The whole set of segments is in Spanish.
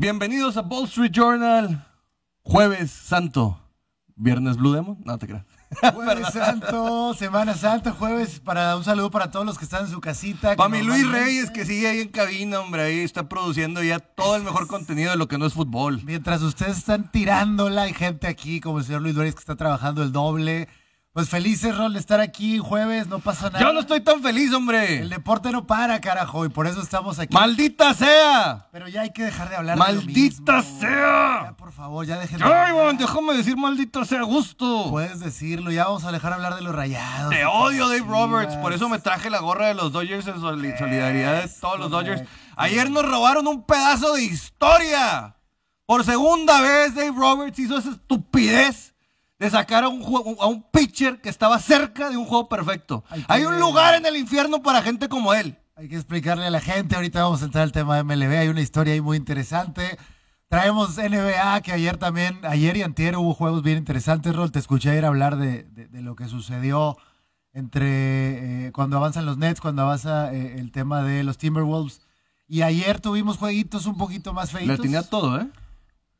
Bienvenidos a Wall Street Journal. Jueves Santo. Viernes Blue Demon. No te creas. Jueves Santo, Semana Santa, jueves para un saludo para todos los que están en su casita. Para mi Luis Reyes, que sigue ahí en cabina, hombre, ahí está produciendo ya todo el mejor contenido de lo que no es fútbol. Mientras ustedes están tirándola, hay gente aquí, como el señor Luis Reyes, que está trabajando el doble. Pues felices, Rol, de estar aquí jueves, no pasa nada. Yo no estoy tan feliz, El hombre. deporte no para, carajo, y por eso estamos aquí. ¡Maldita sea! Pero ya hay que dejar de hablar de lo ¡Maldita mismo. sea! Ya, por favor, ya dejen de ¡Ay, man, déjame decir maldita sea gusto! Puedes decirlo, ya vamos a dejar de hablar de los rayados. Te odio, Dave Roberts. Por eso me traje la gorra de los Dodgers en soli- solidaridad de todos los Dodgers. Ayer nos robaron un pedazo de historia. Por segunda vez, Dave Roberts hizo esa estupidez de sacar a un, a un pitcher que estaba cerca de un juego perfecto. Hay un lugar en el infierno para gente como él. Hay que explicarle a la gente, ahorita vamos a entrar al tema de MLB, hay una historia ahí muy interesante. Traemos NBA, que ayer también, ayer y antier hubo juegos bien interesantes, Rol. Te escuché ayer hablar de, de- de lo que sucedió entre eh, cuando avanzan los Nets, cuando avanza eh, el tema de los Timberwolves. Y ayer tuvimos jueguitos un poquito más feitos. Le tenía todo, ¿eh?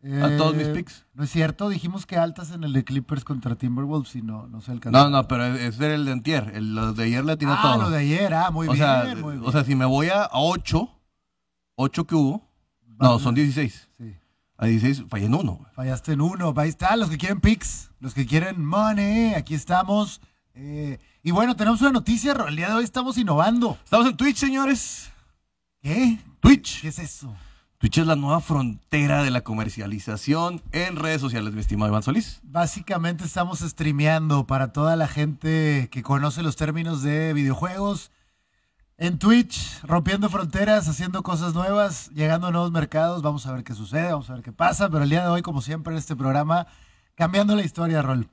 Eh, a todos mis picks. No es cierto, dijimos que altas en el de Clippers contra Timberwolves y no, no se alcanzó. No, no, pero ese era el de antier. El, los de ayer le tenía ah, todo. lo de ayer, ah, muy o, bien, sea, muy bien. o sea, si me voy a 8, 8 que hubo. No, son 16. Sí. A 16 fallé en uno. Fallaste en uno. Ahí está, los que quieren picks, los que quieren money, aquí estamos. Eh, y bueno, tenemos una noticia, el día de hoy estamos innovando. Estamos en Twitch, señores. ¿Qué? Twitch. ¿Qué es eso? Twitch es la nueva frontera de la comercialización en redes sociales, mi estimado Iván Solís. Básicamente estamos streameando para toda la gente que conoce los términos de videojuegos. En Twitch, rompiendo fronteras, haciendo cosas nuevas, llegando a nuevos mercados. Vamos a ver qué sucede, vamos a ver qué pasa. Pero el día de hoy, como siempre en este programa, cambiando la historia, Rol.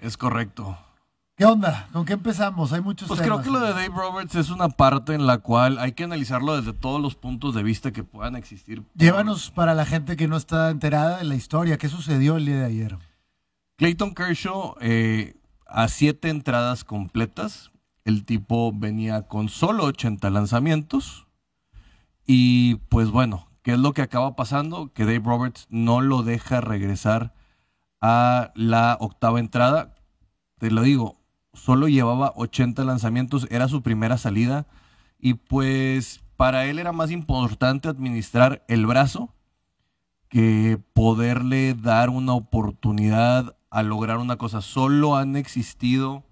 Es correcto. ¿Qué onda? ¿Con qué empezamos? Hay muchos Pues creo que lo de Dave Roberts es una parte en la cual hay que analizarlo desde todos los puntos de vista que puedan existir. Llévanos para la gente que no está enterada de la historia. ¿Qué sucedió el día de ayer? Clayton Kershaw eh, a siete entradas completas. El tipo venía con solo 80 lanzamientos. Y pues bueno, ¿qué es lo que acaba pasando? Que Dave Roberts no lo deja regresar a la octava entrada. Te lo digo, solo llevaba 80 lanzamientos, era su primera salida. Y pues para él era más importante administrar el brazo que poderle dar una oportunidad a lograr una cosa. Solo han existido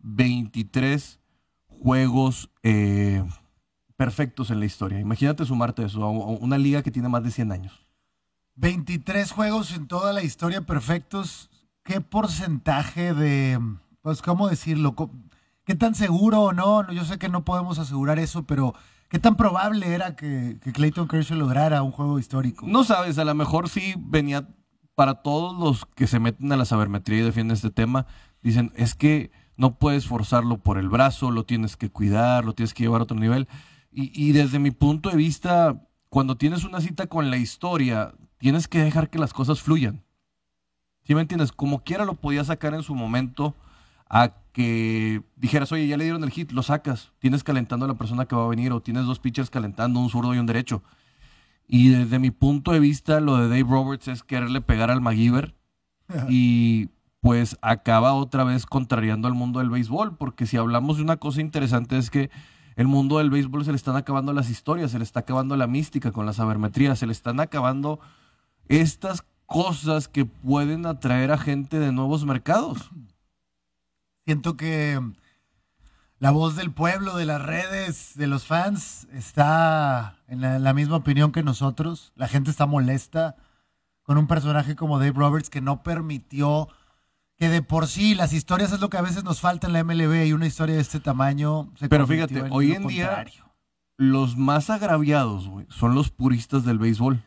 23 juegos eh, perfectos en la historia. Imagínate sumarte eso a una liga que tiene más de 100 años. 23 juegos en toda la historia perfectos. ¿Qué porcentaje de, pues, cómo decirlo? ¿Qué tan seguro o no? Yo sé que no podemos asegurar eso, pero ¿qué tan probable era que, Clayton Kershaw lograra un juego histórico? No sabes, a lo mejor sí venía para todos los que se meten a la sabermetría y defienden este tema, dicen, es que no puedes forzarlo por el brazo, lo tienes que cuidar, lo tienes que llevar a otro nivel. Y, y desde mi punto de vista, cuando tienes una cita con la historia, tienes que dejar que las cosas fluyan. ¿Sí me entiendes? Como quiera lo podías sacar en su momento a que dijeras, oye, ya le dieron el hit, lo sacas. Tienes calentando a la persona que va a venir o tienes dos pitchers calentando, un zurdo y un derecho. Y desde mi punto de vista, lo de Dave Roberts es quererle pegar al McGiver y pues acaba otra vez contrariando al mundo del béisbol, porque si hablamos de una cosa interesante es que el mundo del béisbol se le están acabando las historias, se le está acabando la mística con la sabermetría, se le están acabando estas cosas que pueden atraer a gente de nuevos mercados. Siento que la voz del pueblo, de las redes, de los fans, está en la, la misma opinión que nosotros. La gente está molesta con un personaje como Dave Roberts que no permitió que de por sí las historias es lo que a veces nos falta en la MLB y una historia de este tamaño se Pero fíjate, en hoy en día- contrario. Los más agraviados, son los puristas del béisbol.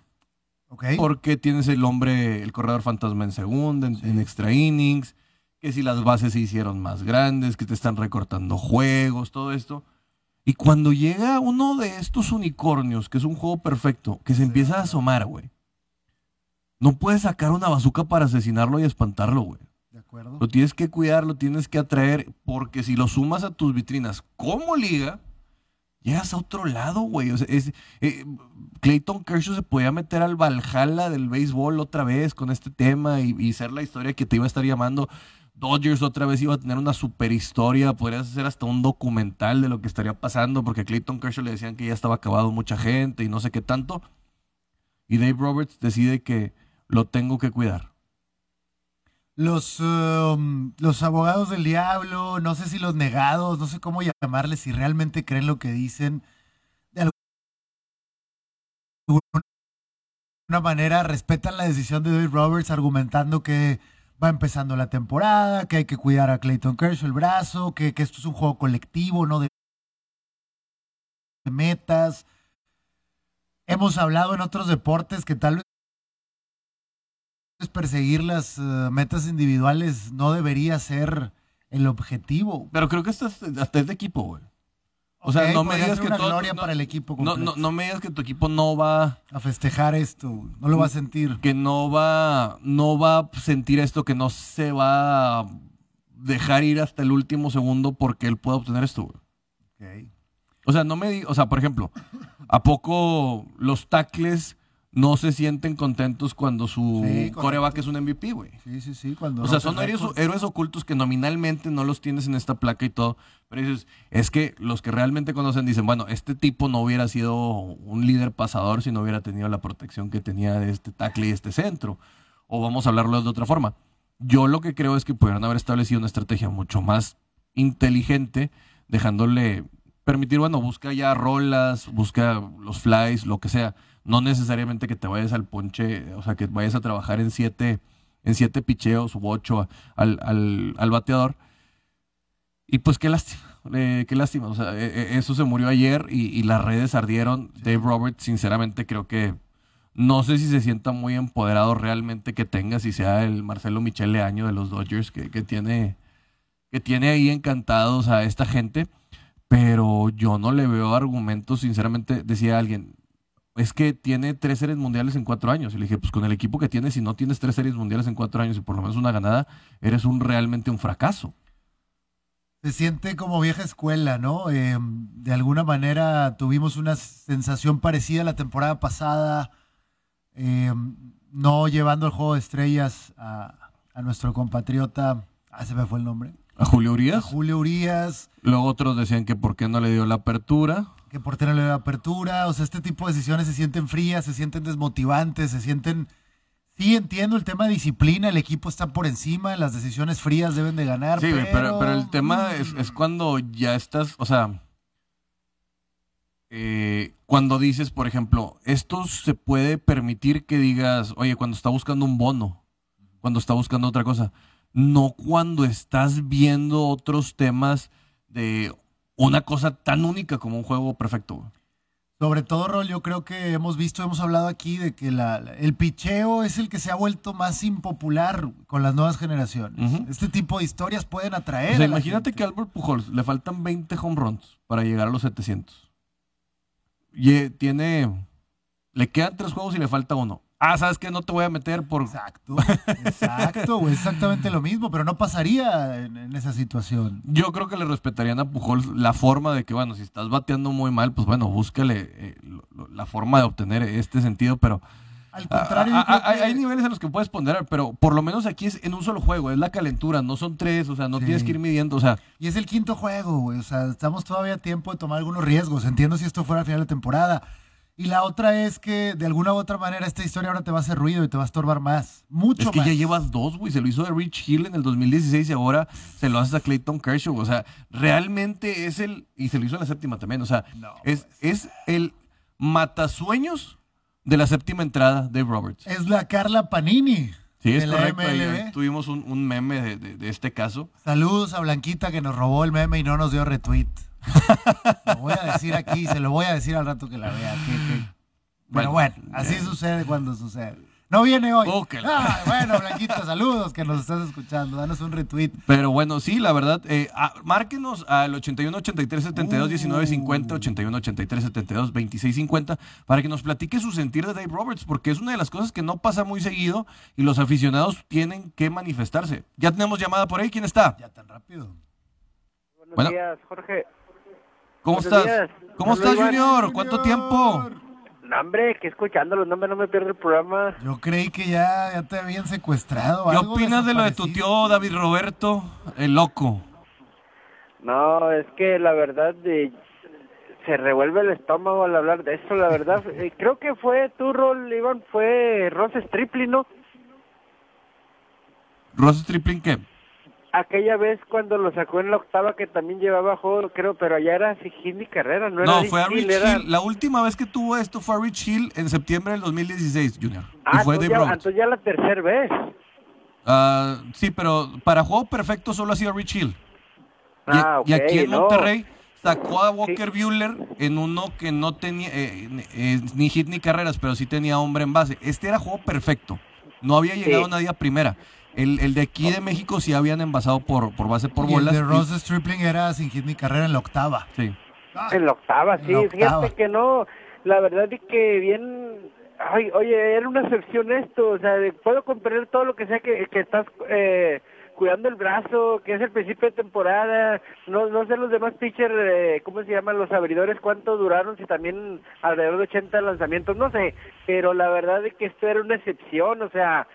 Porque tienes el hombre, el corredor fantasma en segunda, en, en extra innings, que si las bases se hicieron más grandes, que te están recortando juegos, todo esto. Y cuando llega uno de estos unicornios, que es un juego perfecto, que se empieza a asomar, güey. No puedes sacar una bazuca para asesinarlo y espantarlo, güey. De acuerdo. Lo tienes que cuidar, lo tienes que atraer, porque si lo sumas a tus vitrinas como liga, llegas a otro lado, güey. O sea, es, eh, Clayton Kershaw se podía meter al Valhalla del béisbol otra vez con este tema y, y ser la historia que te iba a estar llamando. Dodgers otra vez iba a tener una super historia, podrías hacer hasta un documental de lo que estaría pasando, porque a Clayton Kershaw le decían que ya estaba acabado mucha gente y no sé qué tanto. Y Dave Roberts decide que lo tengo que cuidar. Los, um, los abogados del diablo, no sé si los negados, no sé cómo llamarles, si realmente creen lo que dicen, de alguna manera respetan la decisión de Dave Roberts argumentando que va empezando la temporada, que hay que cuidar a Clayton Kershaw el brazo, que, que esto es un juego colectivo, no de metas. Hemos hablado en otros deportes que tal vez perseguir las uh, metas individuales no debería ser el objetivo. Pero creo que hasta, hasta es de equipo, güey. O sea, no me digas que una todo- gloria no- para el equipo No, completo. no, no me digas que tu equipo no va, a festejar esto, no lo va a sentir. que no va, no va a sentir esto, que no se va a dejar ir hasta el último segundo porque él pueda obtener esto, güey. O sea, no me o sea, por ejemplo, ¿a poco los tackles no se sienten contentos cuando su Sí, coreback es un MVP, güey? Sí, sí, sí. Cuando O sea, son héroes ocultos que nominalmente no los tienes en esta placa y todo. Pero dices, es que los que realmente conocen dicen, bueno, este tipo no hubiera sido un líder pasador si no hubiera tenido la protección que tenía de este tackle y este centro. O vamos a hablarlo de otra forma. Yo lo que creo es que pudieran haber establecido una estrategia mucho más inteligente, dejándole permitir, bueno, busca ya rolas, busca los flies, lo que sea. No necesariamente que te vayas al ponche, o sea, que vayas a trabajar en siete, en siete picheos u ocho al, al, al bateador. Y pues qué lástima, eh, qué lástima. O sea, eh, eh, eso se murió ayer y, y las redes ardieron. Dave Roberts, sinceramente, creo que no sé si se sienta muy empoderado realmente que tenga, si sea el Marcelo Michele año de los Dodgers que, que tiene, que tiene ahí encantados a esta gente. Pero yo no le veo argumentos, sinceramente, decía alguien, es que tiene tres series mundiales en cuatro años. Y le dije, pues con el equipo que tienes, si no tienes tres series mundiales en cuatro años y por lo menos una ganada, eres un realmente un fracaso. Se siente como vieja escuela, ¿no? Eh, de alguna manera tuvimos una sensación parecida la temporada pasada, eh, no llevando el juego de estrellas a, a nuestro compatriota, ah, se me fue el nombre, A Julio a Urias. Julio Urias, Luego otros decían que por qué no le dio la apertura. Que por tenerle la apertura, o sea, este tipo de decisiones se sienten frías, se sienten desmotivantes, se sienten... Sí, entiendo el tema de disciplina, el equipo está por encima, las decisiones frías deben de ganar, Sí, pero... pero, pero el tema es, es cuando ya estás, o sea, eh, cuando dices, por ejemplo, esto se puede permitir que digas, oye, cuando está buscando un bono, cuando está buscando otra cosa, no cuando estás viendo otros temas de una cosa tan única como un juego perfecto. Sobre todo, Rol, yo creo que hemos visto, hemos hablado aquí de que la, el picheo es el que se ha vuelto más impopular con las nuevas generaciones. Este tipo de historias pueden atraer. O sea, a imagínate gente. que a Albert Pujols le faltan 20 home runs para llegar a los 700. Y eh, tiene. Le quedan tres juegos y le falta uno. Ah, ¿sabes qué? No te voy a meter por. Exacto, exacto, güey, exactamente lo mismo, pero no pasaría en, en esa situación. Yo creo que le respetarían a Pujols la forma de que, bueno, si estás bateando muy mal, pues bueno, búscale eh, lo- la forma de obtener este sentido, pero. Al ah, contrario, ah, yo creo ah, hay, que- hay niveles en los que puedes ponderar, pero por lo menos aquí es en un solo juego, es la calentura, no son tres, o sea, no Sí. tienes que ir midiendo, o sea, Y es el quinto juego, güey. O sea, estamos todavía a tiempo de tomar algunos riesgos. Entiendo si esto fuera al final de temporada. Y la otra es que de alguna u otra manera esta historia ahora te va a hacer ruido y te va a estorbar más. Mucho Es que más. ya llevas dos, güey. Se lo hizo a Rich Hill en el 2016 y ahora se lo haces a Clayton Kershaw. O sea, realmente es el. Y se lo hizo en la séptima también. O sea, No, es, es el matasueños de la séptima entrada, Dave Roberts. Es la Carla Panini. Sí, es de correcto. ahí- tuvimos un, un meme de, de- de este caso. Saludos a Blanquita que nos robó el meme y no nos dio retweet. Lo voy a decir aquí, se lo voy a decir al rato que la vea. que- que- Pero Bueno, bueno, así eh. sucede cuando sucede. No viene hoy. Oh, Ah, bueno, Blanquita, saludos que nos estás escuchando. Danos un retweet. Pero bueno, sí, la verdad, eh, ah, márquenos al 81 83 72 19 50, 81 83 72 26 50, para que nos platique su sentir de Dave Roberts, porque es una de las cosas que no pasa muy seguido y los aficionados tienen que manifestarse. Ya tenemos llamada por ahí, ¿quién está? Ya tan rápido. Buenos Bueno. días, Jorge. ¿Cómo Buenos estás? días. ¿Cómo Hola, estás, Iván. Junior? ¿Cuánto tiempo? No, hombre, que escuchándolo, no me, no me pierdo el programa. Yo creí que ya, ya te habían secuestrado. ¿Qué algo opinas de lo de tu tío David Roberto, el loco? No, es que la verdad de, se revuelve el estómago al hablar de eso, la verdad. Eh, creo que fue tu rol, Iván, fue Ross Stripling, ¿no? ¿Ross Stripling qué? Aquella vez cuando lo sacó en la octava que también llevaba juego, creo, pero allá era Sigini Carrera, ¿no? No, era fue a Rich Hill, era-. La última vez que tuvo esto fue a Rich Hill en septiembre del 2016, Junior. Ah, y fue entonces ya, Roberts. entonces ya la tercera vez. Ah, sí, pero para juego perfecto solo ha sido Rich Hill. Y, Ah, y aquí ok, en no. Monterrey sacó a Walker Bueller en uno que no tenía eh, eh, ni hit ni carreras, pero sí tenía hombre en base. Este era juego perfecto. No había llegado Sí. nadie a primera. El, el de aquí de México sí habían envasado por, por base por Y el bolas. de y- Ross Stripling era sin hit ni carrera en la octava. sí. Ah, En la octava, sí, la octava. fíjate que no, la verdad es que bien, ay, oye, era una excepción esto, o sea, de- puedo comprender todo lo que sea que, que estás eh, cuidando el brazo, que es el principio de temporada, no no sé los demás pitchers, eh, ¿cómo se llaman los abridores? ¿Cuánto duraron? Si también alrededor de 80 lanzamientos, no sé, pero la verdad es que esto era una excepción, o sea,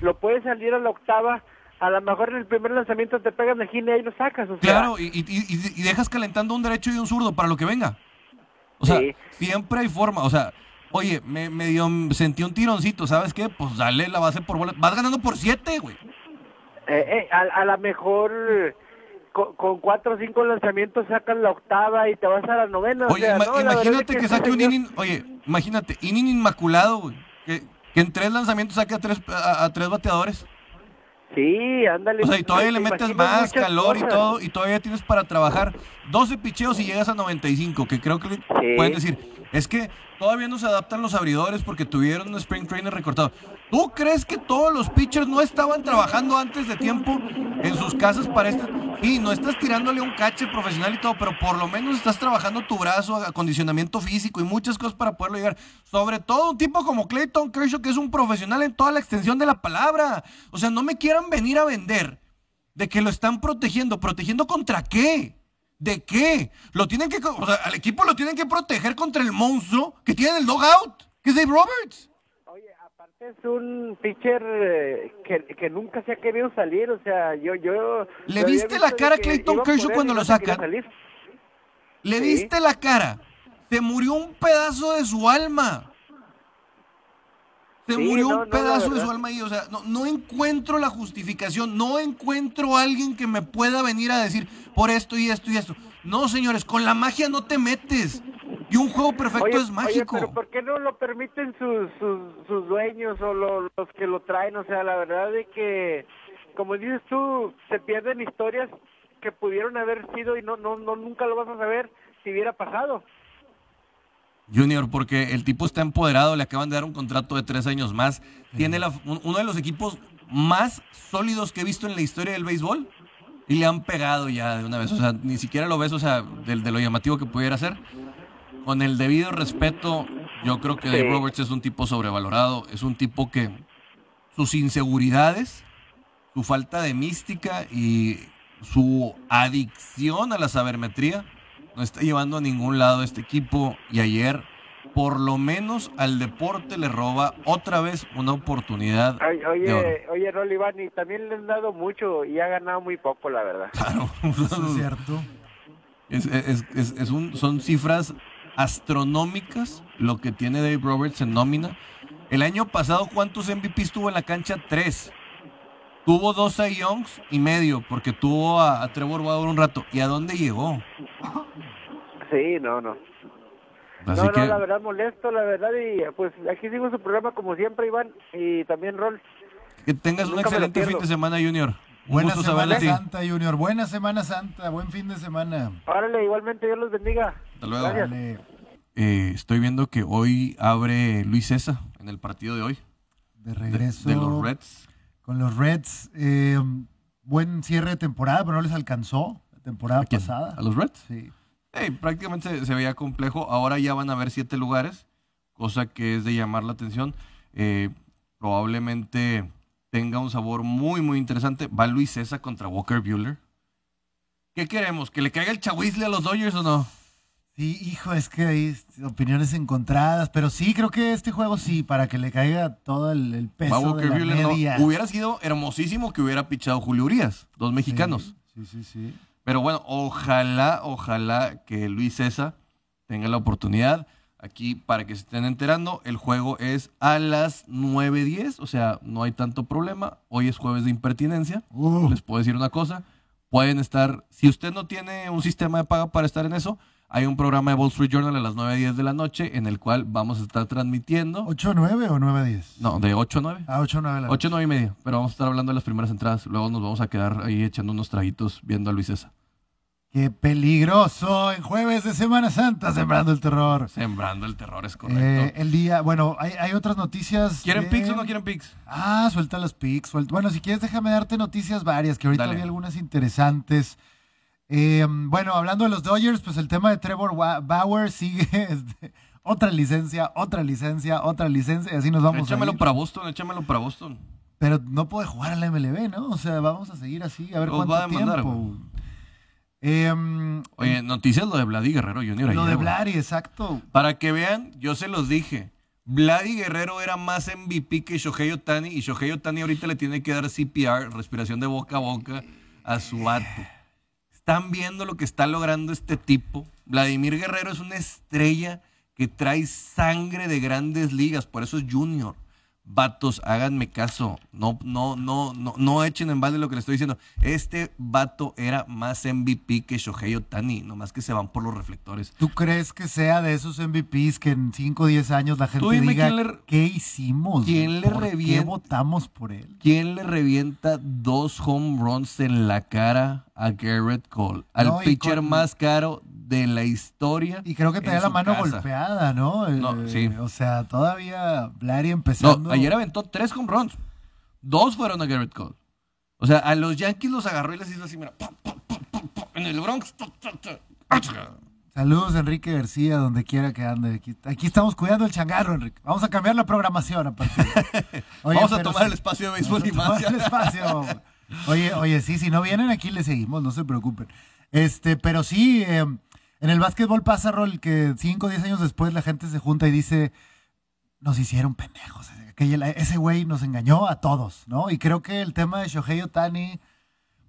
lo puedes salir a la octava, a lo mejor en el primer lanzamiento te pegan de gine y lo sacas, o sea, Claro, y, y- y- dejas calentando un derecho y un zurdo para lo que venga. O sea, Sí. siempre hay forma. O sea, oye, me, me dio, sentí un tironcito, ¿sabes qué? Pues dale la base por bola. Vas ganando por siete, güey. Eh, eh, a, a lo mejor con, con cuatro o cinco lanzamientos sacas la octava y te vas a la novena. o Oye, sea, ima- no, la verdad imagínate que, saque un inning, oye, imagínate, inning inmaculado, güey. Que, que en tres lanzamientos saque a tres, a, a tres bateadores. Sí, ándale. O sea, y todavía le metes más calor y todo, y todavía tienes para trabajar 12 picheos y llegas a 95, que creo que pueden decir, es que todavía no se adaptan los abridores porque tuvieron un spring trainer recortado. ¿Tú crees que todos los pitchers no estaban trabajando antes de tiempo en sus casas para este? Sí, no estás tirándole un cache profesional y todo, pero por lo menos estás trabajando tu brazo, acondicionamiento físico y muchas cosas para poderlo llegar. Sobre todo un tipo como Clayton Kershaw, que es un profesional en toda la extensión de la palabra. O sea, no me quieran venir a vender de que lo están protegiendo. ¿Protegiendo contra qué? ¿De qué? Lo tienen que, o sea, al equipo lo tienen que proteger contra el monstruo que tiene en el dogout, que es Dave Roberts. Es un pitcher eh, que, que nunca se ha querido salir, o sea, yo... yo ¿Le viste la cara a Clayton Kershaw cuando y lo sacan? Le Sí. viste la cara. Se murió un pedazo de su alma. Se Sí, murió no, un no, pedazo de su alma ahí. O sea, no, no encuentro la justificación. No encuentro a alguien que me pueda venir a decir por esto y esto y esto. No, señores, con la magia no te metes. Y un juego perfecto Oye, es mágico. Oye, pero ¿por qué no lo permiten sus, sus, sus dueños o lo- los que lo traen? O sea, la verdad de que, como dices tú, se pierden historias que pudieron haber sido y no, no, no nunca lo vas a saber si hubiera pasado. Junior, porque el tipo está empoderado, le acaban de dar un contrato de tres años más. Tiene la- un- uno de los equipos más sólidos que he visto en la historia del béisbol. Y le han pegado ya de una vez. O sea, ni siquiera lo ves, o sea, de, de lo llamativo que pudiera ser. Con el debido respeto, yo creo que Dave Sí. Roberts es un tipo sobrevalorado. Es un tipo que sus inseguridades, su falta de mística y su adicción a la sabermetría no está llevando a ningún lado este equipo. Y ayer, por lo menos al deporte le roba otra vez una oportunidad Ay, de oro. Oye, oye, y también le han dado mucho y ha ganado muy poco, la verdad. Claro. Eso es cierto. Es, es- es- es un, son cifras astronómicas lo que tiene Dave Roberts en nómina. El año pasado, ¿cuántos MVPs tuvo en la cancha? Tres. Tuvo dos Cy Youngs y medio, porque tuvo a, a Trevor Bauer un rato. ¿Y a dónde llegó? Sí, no, no. Así no, que no, la verdad molesto, la verdad, y pues aquí sigo su programa como siempre, Iván, y también Rol. que tengas un excelente fin de semana, Junior. Un Buena Semana. Santa, Junior. Buena Semana Santa. Buen fin de semana. Órale, igualmente, Dios los bendiga. Hasta luego. Gracias. Dale. Eh, estoy viendo que hoy abre Luis César en el partido de hoy. de regreso. De, los Reds. Con los Reds. Eh, buen cierre de temporada, pero no les alcanzó la temporada pasada. ¿A los Reds? Sí. Hey, prácticamente se, se veía complejo. Ahora ya van a haber siete lugares, cosa que es de llamar la atención. Eh, probablemente tenga un sabor muy, muy interesante. Va Luis César contra Walker Bueller. ¿Qué queremos? ¿Que le caiga el chahuizle a los Dodgers o no? Sí, hijo, es que hay opiniones encontradas, pero sí, creo que este juego sí, para que le caiga todo el, peso de Walker la Buehler, no. media. Hubiera sido hermosísimo que hubiera pichado Julio Urias, dos mexicanos. Sí, sí, sí. Pero bueno, ojalá, ojalá que Luis César tenga la oportunidad. Aquí, para que se estén enterando, el juego es a las 9.10, o sea, no hay tanto problema. Hoy es jueves de impertinencia. Uh, Les puedo decir una cosa. Pueden estar, si usted no tiene un sistema de paga para estar en eso, hay un programa de Wall Street Journal a las 9.10 de la noche en el cual vamos a estar transmitiendo. ¿8-9 o 9-10? No, de 8 a 9. Ah, 8-9 la 8, 9 y media, pero vamos a estar hablando de las primeras entradas. Luego nos vamos a quedar ahí echando unos traguitos viendo a Luis César. Qué peligroso en jueves de Semana Santa, sembrando el terror. Sembrando el terror, es correcto. Eh, el día, bueno, hay, hay otras noticias. ¿Quieren de- pics o no quieren pics? Ah, suelta los pics. suelta- Bueno, si quieres, déjame darte noticias varias, que ahorita Dale. hay algunas interesantes. Eh, bueno, hablando de los Dodgers, pues el tema de Trevor Bauer sigue. este, otra licencia, otra licencia, otra licencia, y así nos vamos a Échamelo ir. para Boston, échamelo para Boston. Pero no puede jugar a la MLB, ¿no? O sea, vamos a seguir así, a ver cuánto va a demandar, tiempo. Em, Oye, noticias lo de Vladi Guerrero Jr. lo de. Blari, exacto. Para que vean, yo se los dije. Vladi Guerrero era más MVP que Shohei Otani y Shohei Otani ahorita le tiene que dar CPR, respiración de boca a boca, a su vato. Están viendo lo que está logrando este tipo. Vladimir Guerrero es una estrella que trae sangre de grandes ligas, por eso es junior. Vatos, háganme caso. No, no, no, no, no echen en balde lo que les estoy diciendo. Este vato era más MVP que Shohei Otani, nomás que se van por los reflectores. ¿Tú crees que sea de esos MVPs que en 5 o 10 años la gente diga le- qué hicimos? quién le ¿Por qué revienta? votamos por él? ¿Quién le revienta dos home runs en la cara a Garrett Cole? Al No, pitcher con- más caro de la historia. Y creo que en tenía la mano casa. golpeada, ¿no? No, Eh, sí. O sea, todavía Blari empezando. No, ayer aventó tres home runs. Dos fueron a Garrett Cole. O sea, a los Yankees los agarró y les hizo así, mira, pum, pum, pum, en el Bronx. tu. Saludos, Enrique García, donde quiera que ande. Aquí, aquí estamos cuidando el changarro, Enrique. Vamos a cambiar la programación a partir de- Oye, Vamos a tomar sí, el espacio de béisbol y más. el espacio. Oye, oye, sí, si no vienen aquí les seguimos, no se preocupen. Este, pero sí, eh, en el básquetbol pasa, Rol, que 5 o 10 años después la gente se junta y dice, nos hicieron pendejos. Aquel- ese güey nos engañó a todos, ¿no? Y creo que el tema de Shohei Otani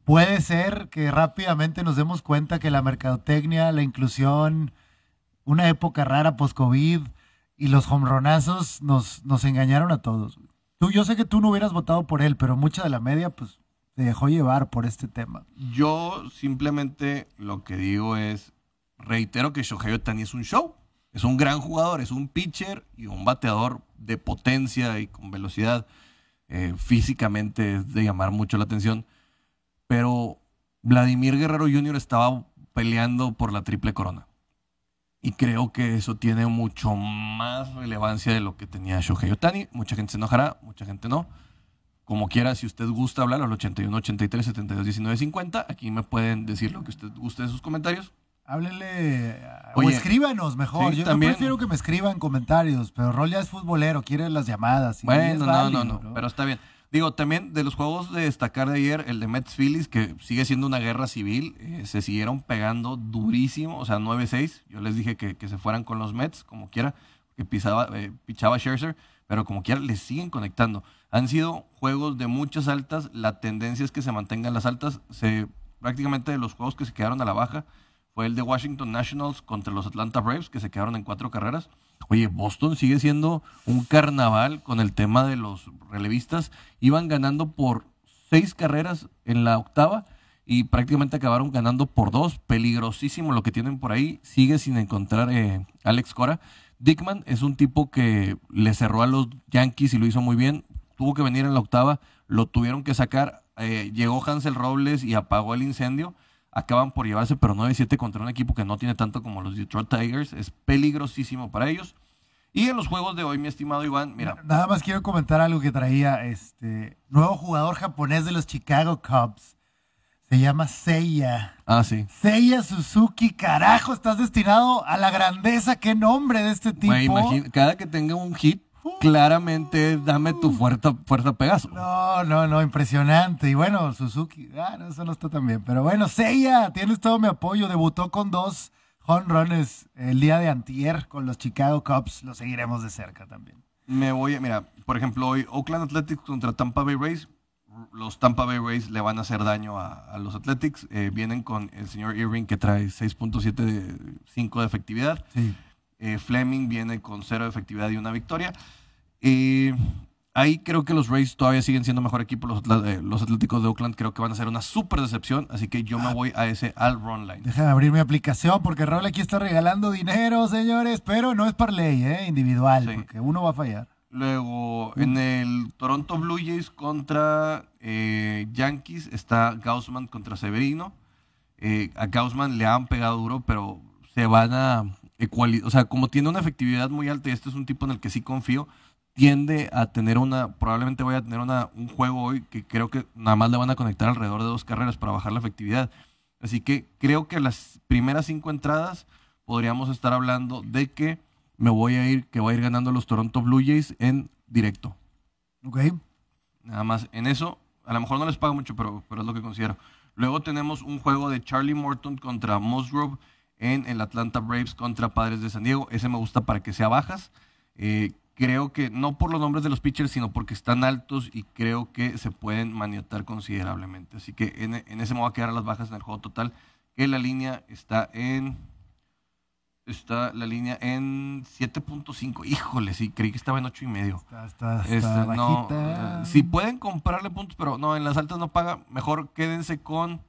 puede ser que rápidamente nos demos cuenta que la mercadotecnia, la inclusión, una época rara post-COVID y los hombronazos nos, nos engañaron a todos. Tú, yo sé que tú no hubieras votado por él, pero mucha de la media, pues, se dejó llevar por este tema. Yo simplemente lo que digo es, reitero que Shohei Otani es un show. Es un gran jugador, es un pitcher y un bateador de potencia y con velocidad. Eh, físicamente es de llamar mucho la atención. Pero Vladimir Guerrero Jr. estaba peleando por la triple corona. Y creo que eso tiene mucho más relevancia de lo que tenía Shohei Otani. Mucha gente se enojará, mucha gente no. Como quiera, si usted gusta hablar al 81 83 72 19 50, aquí me pueden decir lo que usted guste de sus comentarios. Háblenle o Oye, escríbanos mejor. sí, yo, también. prefiero que me escriban comentarios, pero Rol ya es futbolero, quiere las llamadas. y Bueno, no, válido, no, no, pero está bien. Digo, también de los juegos de destacar de ayer, el de Mets Phillies, que sigue siendo una guerra civil, eh, se siguieron pegando durísimo, o sea, 9-6. Yo les dije que, que se fueran con los Mets, como quiera, que pisaba, eh, pichaba Scherzer, pero como quiera, les siguen conectando. Han sido juegos de muchas altas, la tendencia es que se mantengan las altas. Se, prácticamente de los juegos que se quedaron a la baja fue el de Washington Nationals contra los Atlanta Braves, que se quedaron en cuatro carreras. Oye, Boston sigue siendo un carnaval con el tema de los relevistas. Iban ganando por seis carreras en la octava y prácticamente acabaron ganando por dos. Peligrosísimo lo que tienen por ahí. Sigue sin encontrar eh, Alex Cora. Dickman es un tipo que le cerró a los Yankees y lo hizo muy bien. Tuvo que venir en la octava, lo tuvieron que sacar. eh, llegó Hansel Robles y apagó el incendio. Acaban por llevarse, pero 9-7 contra un equipo que no tiene tanto como los Detroit Tigers. Es peligrosísimo para ellos. Y en los juegos de hoy, mi estimado Iván, mira, Nada más quiero comentar algo que traía este nuevo jugador japonés de los Chicago Cubs. Se llama Seiya. ah, sí. Seiya Suzuki, carajo, estás destinado a la grandeza. ¿Qué nombre de este tipo? Imagina- cada que tenga un hit, claramente dame tu fuerza, fuerza Pegaso. No, no, no, impresionante. Y bueno, Suzuki, ah, no, eso no está tan bien. Pero bueno, Seiya, tienes todo mi apoyo. Debutó con dos home runs el día de antier con los Chicago Cubs. Lo seguiremos de cerca también. Me voy a, mira, por ejemplo, hoy Oakland Athletics contra Tampa Bay Rays. Los Tampa Bay Rays le van a hacer daño a, a los Athletics. Eh, vienen con el señor Irving que trae 6.75 de efectividad. Sí. Eh, Fleming viene con cero de efectividad y una victoria. Eh, ahí creo que los Rays todavía siguen siendo mejor equipo. Los, eh, los Atléticos de Oakland creo que van a ser una súper decepción. Así que yo me voy a ese al run line. Déjame abrir mi aplicación porque Raúl aquí está regalando dinero, señores. Pero no es parlay, ¿eh? Individual, Sí. porque uno va a fallar. Luego, en el Toronto Blue Jays contra eh, Yankees está Gaussman contra Severino. A Gaussman le han pegado duro, pero se van a O sea, como tiene una efectividad muy alta y este es un tipo en el que sí confío, tiende a tener una, probablemente vaya a tener una, un juego hoy que creo que nada más le van a conectar alrededor de dos carreras para bajar la efectividad. Así que creo que las primeras cinco entradas podríamos estar hablando de que me voy a ir, que voy a ir ganando los Toronto Blue Jays en directo. ¿Ok? Nada más en eso, a lo mejor no les pago mucho, pero, pero es lo que considero. Luego tenemos un juego de Charlie Morton contra Musgrove en el Atlanta Braves contra Padres de San Diego. Ese me gusta para que sea bajas. Eh, creo que no por los nombres de los pitchers, sino porque están altos y creo que se pueden maniatar considerablemente. Así que en, en ese me voy a quedar a las bajas en el juego total, que la línea está en... Está la línea en 7.5. Híjole, sí, creí que estaba en 8 y medio. Está, está, está no, eh, si pueden comprarle puntos, pero no, en las altas no paga, mejor quédense con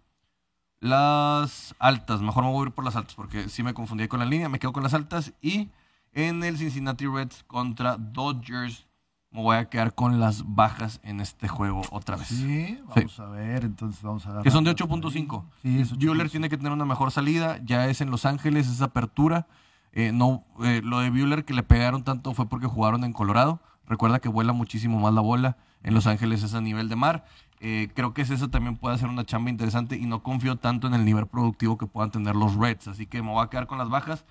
las altas. Mejor me voy a ir por las altas porque sí me confundí con la línea, me quedo con las altas. Y en el Cincinnati Reds contra Dodgers, me voy a quedar con las bajas en este juego otra vez. Sí, vamos a ver, entonces vamos a Que son de agarrar- 8.5. Sí, Bueller 8.5. tiene que tener una mejor salida. Ya es en Los Ángeles esa apertura. Eh, no, eh, lo de Bueller que le pegaron tanto fue porque jugaron en Colorado. Recuerda que vuela muchísimo más la bola. En Los Ángeles es a nivel de mar. Eh, creo que esa también puede ser una chamba interesante y no confío tanto en el nivel productivo que puedan tener los Reds. Así que me voy a quedar con las bajas.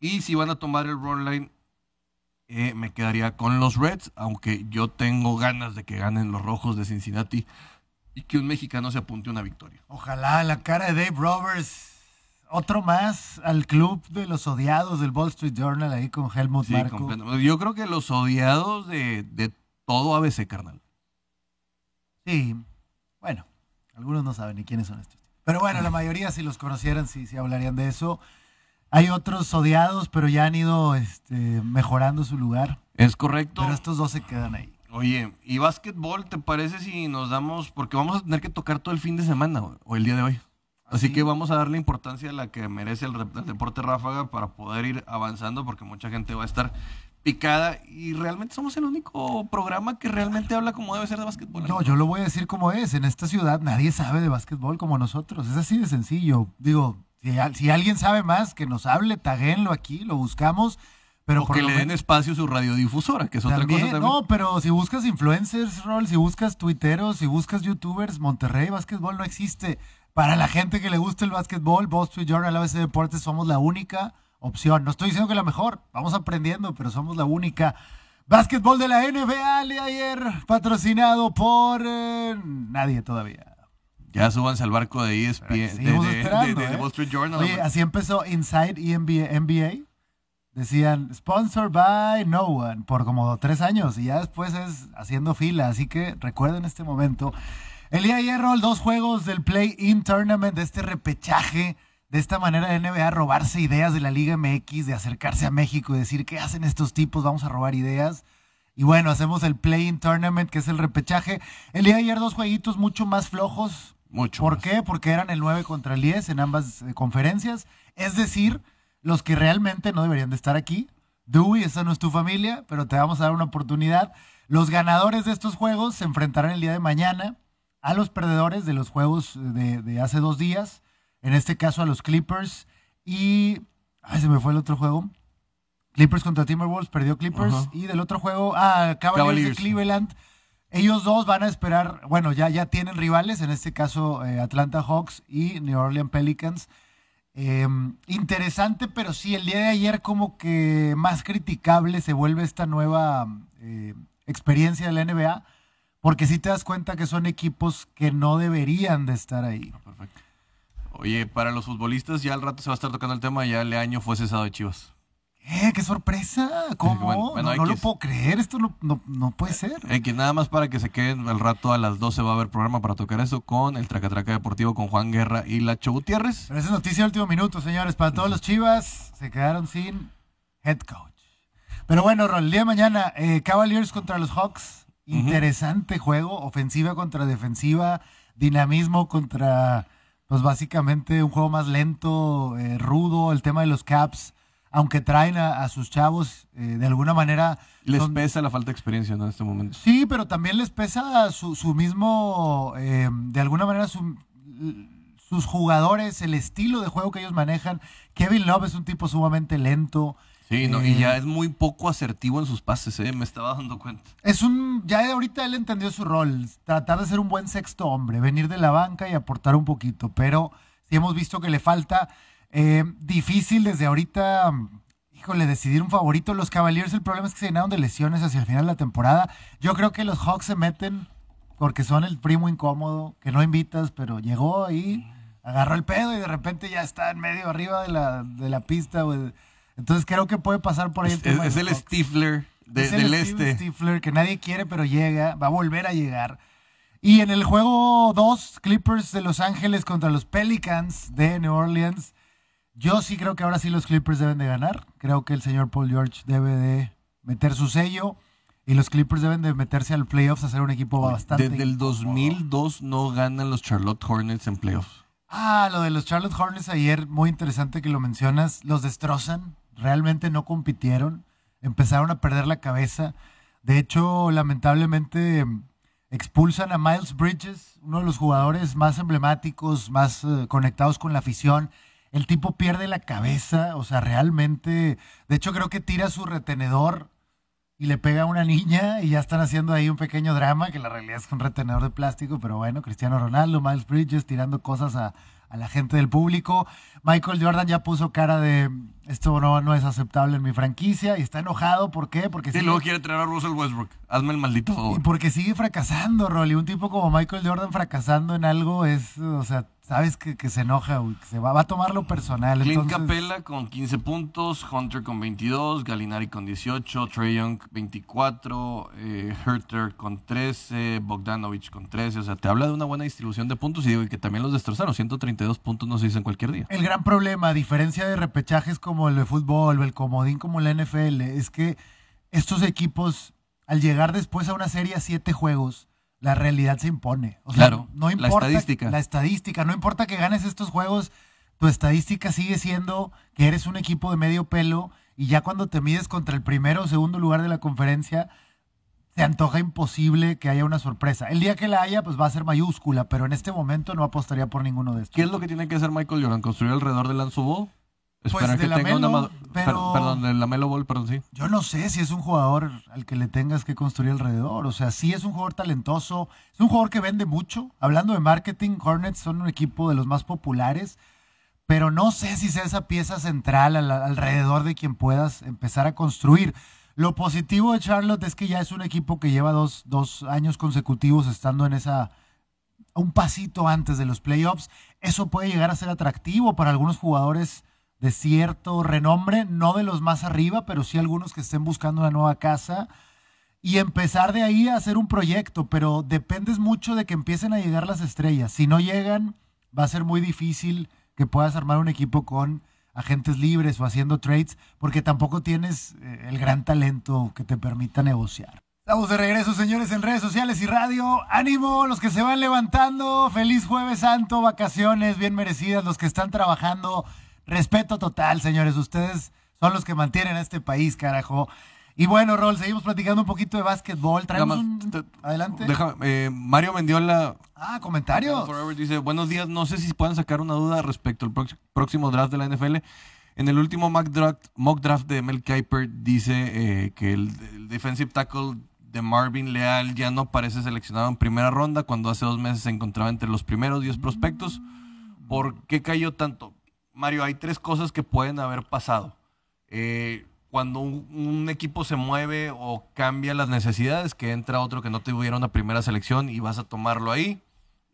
Y si van a tomar el run line, eh, me quedaría con los Reds, aunque yo tengo ganas de que ganen los Rojos de Cincinnati y que un mexicano se apunte a una victoria. Ojalá la cara de Dave Roberts. Otro más al club de los odiados del Wall Street Journal ahí con Helmut Sí, Marko. completamente. Yo creo que los odiados de, de todo ABC, carnal. Sí, bueno, algunos no saben ni quiénes son estos. Pero bueno, la mayoría si los conocieran sí, sí hablarían de eso. Hay otros odiados, pero ya han ido este, mejorando su lugar. Es correcto. Pero estos dos se quedan ahí. Oye, ¿y básquetbol te parece si nos damos? Porque vamos a tener que tocar todo el fin de semana o- el día de hoy. Así ¿sí? que vamos a darle importancia a la que merece el, el deporte ráfaga para poder ir avanzando porque mucha gente va a estar picada y realmente somos el único programa que realmente habla como debe ser de básquetbol. No, yo lo voy a decir como es. En esta ciudad nadie sabe de básquetbol como nosotros. Es así de sencillo. Digo, si, si alguien sabe más, que nos hable, taguenlo aquí, lo buscamos. Pero o que le den espacio a su radiodifusora, que es otra También, cosa también. No, pero si buscas influencers, Rol, si buscas tuiteros, si buscas youtubers, Monterrey Básquetbol no existe. Para la gente que le gusta el básquetbol, Wall Street Journal, ABC Deportes, somos la única opción. No estoy diciendo que la mejor, vamos aprendiendo, pero somos la única. Básquetbol de la NBA de ayer, patrocinado por eh, nadie todavía. Ya súbanse al barco de E ESPN, de, de- ¿eh? Wall Street Journal. Oye, así empezó Inside E NBA, NBA. Decían, sponsored by no one, por como tres años. Y ya después es haciendo fila. Así que recuerden este momento. El día de ayer, Rol, dos juegos del Play-In Tournament, de este repechaje. De esta manera de NBA robarse ideas de la Liga MX, de acercarse a México y decir, ¿qué hacen estos tipos? Vamos a robar ideas. Y bueno, hacemos el Play-In Tournament, que es el repechaje. El día de ayer, dos jueguitos mucho más flojos. Mucho. ¿Por más. qué? Porque eran el 9 contra el 10 en ambas eh, conferencias. Es decir, los que realmente no deberían de estar aquí. Dewey, esa no es tu familia, pero te vamos a dar una oportunidad. Los ganadores de estos juegos se enfrentarán el día de mañana a los perdedores de los juegos de, de hace dos días. En este caso a los Clippers. Y... Ay, se me fue el otro juego. Clippers contra Timberwolves, perdió Clippers. Y del otro juego, ah, Cavaliers, Cavaliers. de Cleveland. Ellos dos van a esperar, bueno, ya, ya tienen rivales, en este caso eh, Atlanta Hawks y New Orleans Pelicans. Eh, interesante, pero sí, el día de ayer como que más criticable se vuelve esta nueva eh, experiencia de la NBA, porque si te das cuenta que son equipos que no deberían de estar ahí. Perfecto. Oye, para los futbolistas ya al rato se va a estar tocando el tema, ya Leaño fue cesado de Chivas. ¡Eh, qué sorpresa! ¿Cómo? Bueno, bueno, no, no lo puedo creer, esto no, no, no puede ser. Eh, que nada más para que se queden al rato a las 12 va a haber programa para tocar eso con el Tracatraca Deportivo con Juan Guerra y Lacho Gutiérrez. Pero esa es noticia de último minuto, señores. Para todos los Chivas, se quedaron sin head coach. Pero bueno, el día de mañana, eh, Cavaliers contra los Hawks. Interesante juego, ofensiva contra defensiva, dinamismo contra, pues básicamente un juego más lento, eh, rudo, el tema de los caps. Aunque traen a, a sus chavos, eh, de alguna manera... Les son- pesa la falta de experiencia ¿no? en este momento. Sí, pero también les pesa su, su mismo, eh, de alguna manera, su- sus jugadores, el estilo de juego que ellos manejan. Kevin Love es un tipo sumamente lento. Sí, no, Eh, y ya es muy poco asertivo en sus pases, ¿eh? me estaba dando cuenta. Es un, ya ahorita él entendió su rol, tratar de ser un buen sexto hombre, venir de la banca y aportar un poquito, pero sí hemos visto que le falta. Eh, difícil desde ahorita, híjole, decidir un favorito. Los Cavaliers, el problema es que se llenaron de lesiones hacia el final de la temporada. Yo creo que los Hawks se meten porque son el primo incómodo, que no invitas, pero llegó ahí, agarró el pedo y de repente ya está en medio arriba de la, de la pista. güey. Entonces creo que puede pasar por ahí el Es, de es el. Stifler de- Es el del Steve este. Stifler que nadie quiere, pero llega, va a volver a llegar. Y en el juego 2, Clippers de Los Ángeles contra los Pelicans de New Orleans. Yo sí creo que ahora sí los Clippers deben de ganar. Creo que el señor Paul George debe de meter su sello. Y los Clippers deben de meterse al playoffs a ser un equipo bastante. Desde el incómodo. 2002 no ganan los Charlotte Hornets en playoffs. Ah, lo de los Charlotte Hornets ayer, muy interesante que lo mencionas. Los destrozan, realmente no compitieron, empezaron a perder la cabeza. De hecho, lamentablemente em, expulsan a Miles Bridges, uno de los jugadores más emblemáticos, más eh, conectados con la afición. El tipo pierde la cabeza, o sea, realmente. De hecho, creo que tira su retenedor y le pega a una niña y ya están haciendo ahí un pequeño drama, que la realidad es un retenedor de plástico, pero bueno, Cristiano Ronaldo, Miles Bridges tirando cosas a, a la gente del público. Michael Jordan ya puso cara de esto no, no es aceptable en mi franquicia y está enojado, ¿por qué? Porque Y sigue- luego quiere traer a Russell Westbrook. Hazme el maldito y favor. porque sigue fracasando, Rolly. Un tipo como Michael Jordan fracasando en algo es, o sea, sabes que, que se enoja, güey, que se va, va a tomarlo personal. Clint entonces- Capella con 15 puntos, Hunter con 22, Galinari con 18, Trey Young 24, eh, Herter con 13, Bogdanovich con 13. O sea, te habla de una buena distribución de puntos y digo y que también los destrozaron. 132 puntos no se dicen cualquier día. El gran problema, a diferencia de repechajes como el de fútbol el comodín como la NFL, es que estos equipos, al llegar después a una serie a siete juegos, la realidad se impone. O sea, Claro, no la importa estadística. La estadística, no importa que ganes estos juegos, tu estadística sigue siendo que eres un equipo de medio pelo y ya cuando te mides contra el primero o segundo lugar de la conferencia, se antoja imposible que haya una sorpresa. El día que la haya, pues va a ser mayúscula, pero en este momento no apostaría por ninguno de estos. ¿Qué es lo que tiene que hacer Michael Jordan? ¿Construir alrededor del Lanzo Ball? Esperar Pues de que tenga una Lamelo, madu- pero- per- Perdón, del Lamelo Ball, perdón, sí. Yo no sé si es un jugador al que le tengas que construir alrededor. O sea, sí es un jugador talentoso, es un jugador que vende mucho. Hablando de marketing, Hornets son un equipo de los más populares, pero no sé si sea esa pieza central al- alrededor de quien puedas empezar a construir. Lo positivo de Charlotte es que ya es un equipo que lleva dos, dos años consecutivos estando en esa un pasito antes de los playoffs. Eso puede llegar a ser atractivo para algunos jugadores de cierto renombre, no de los más arriba, pero sí algunos que estén buscando una nueva casa y empezar de ahí a hacer un proyecto, pero dependes mucho de que empiecen a llegar las estrellas. Si no llegan, va a ser muy difícil que puedas armar un equipo con agentes libres o haciendo trades, porque tampoco tienes eh, el gran talento que te permita negociar. Estamos de regreso, señores, en redes sociales y radio. ¡Ánimo! Los que se van levantando. Feliz Jueves Santo, vacaciones bien merecidas. Los que están trabajando. Respeto total, señores. Ustedes son los que mantienen a este país, carajo. Y bueno, Rol, seguimos platicando un poquito de básquetbol. Traemos Nada más, un... te- Adelante. Eh, Mario Mendiola Ah, comentarios. Forever dice, buenos días, no sé si puedan sacar una duda respecto al prox- próximo draft de la NFL. En el último mock draft, mock draft de Mel Kiper dice eh, que el, el defensive tackle de Marvin Leal ya no parece seleccionado en primera ronda cuando hace dos meses se encontraba entre los primeros 10 prospectos. ¿Por qué cayó tanto? Mario, hay tres cosas que pueden haber pasado. Eh, cuando un, equipo se mueve o cambia las necesidades, que entra otro que no tuviera una primera selección y vas a tomarlo ahí.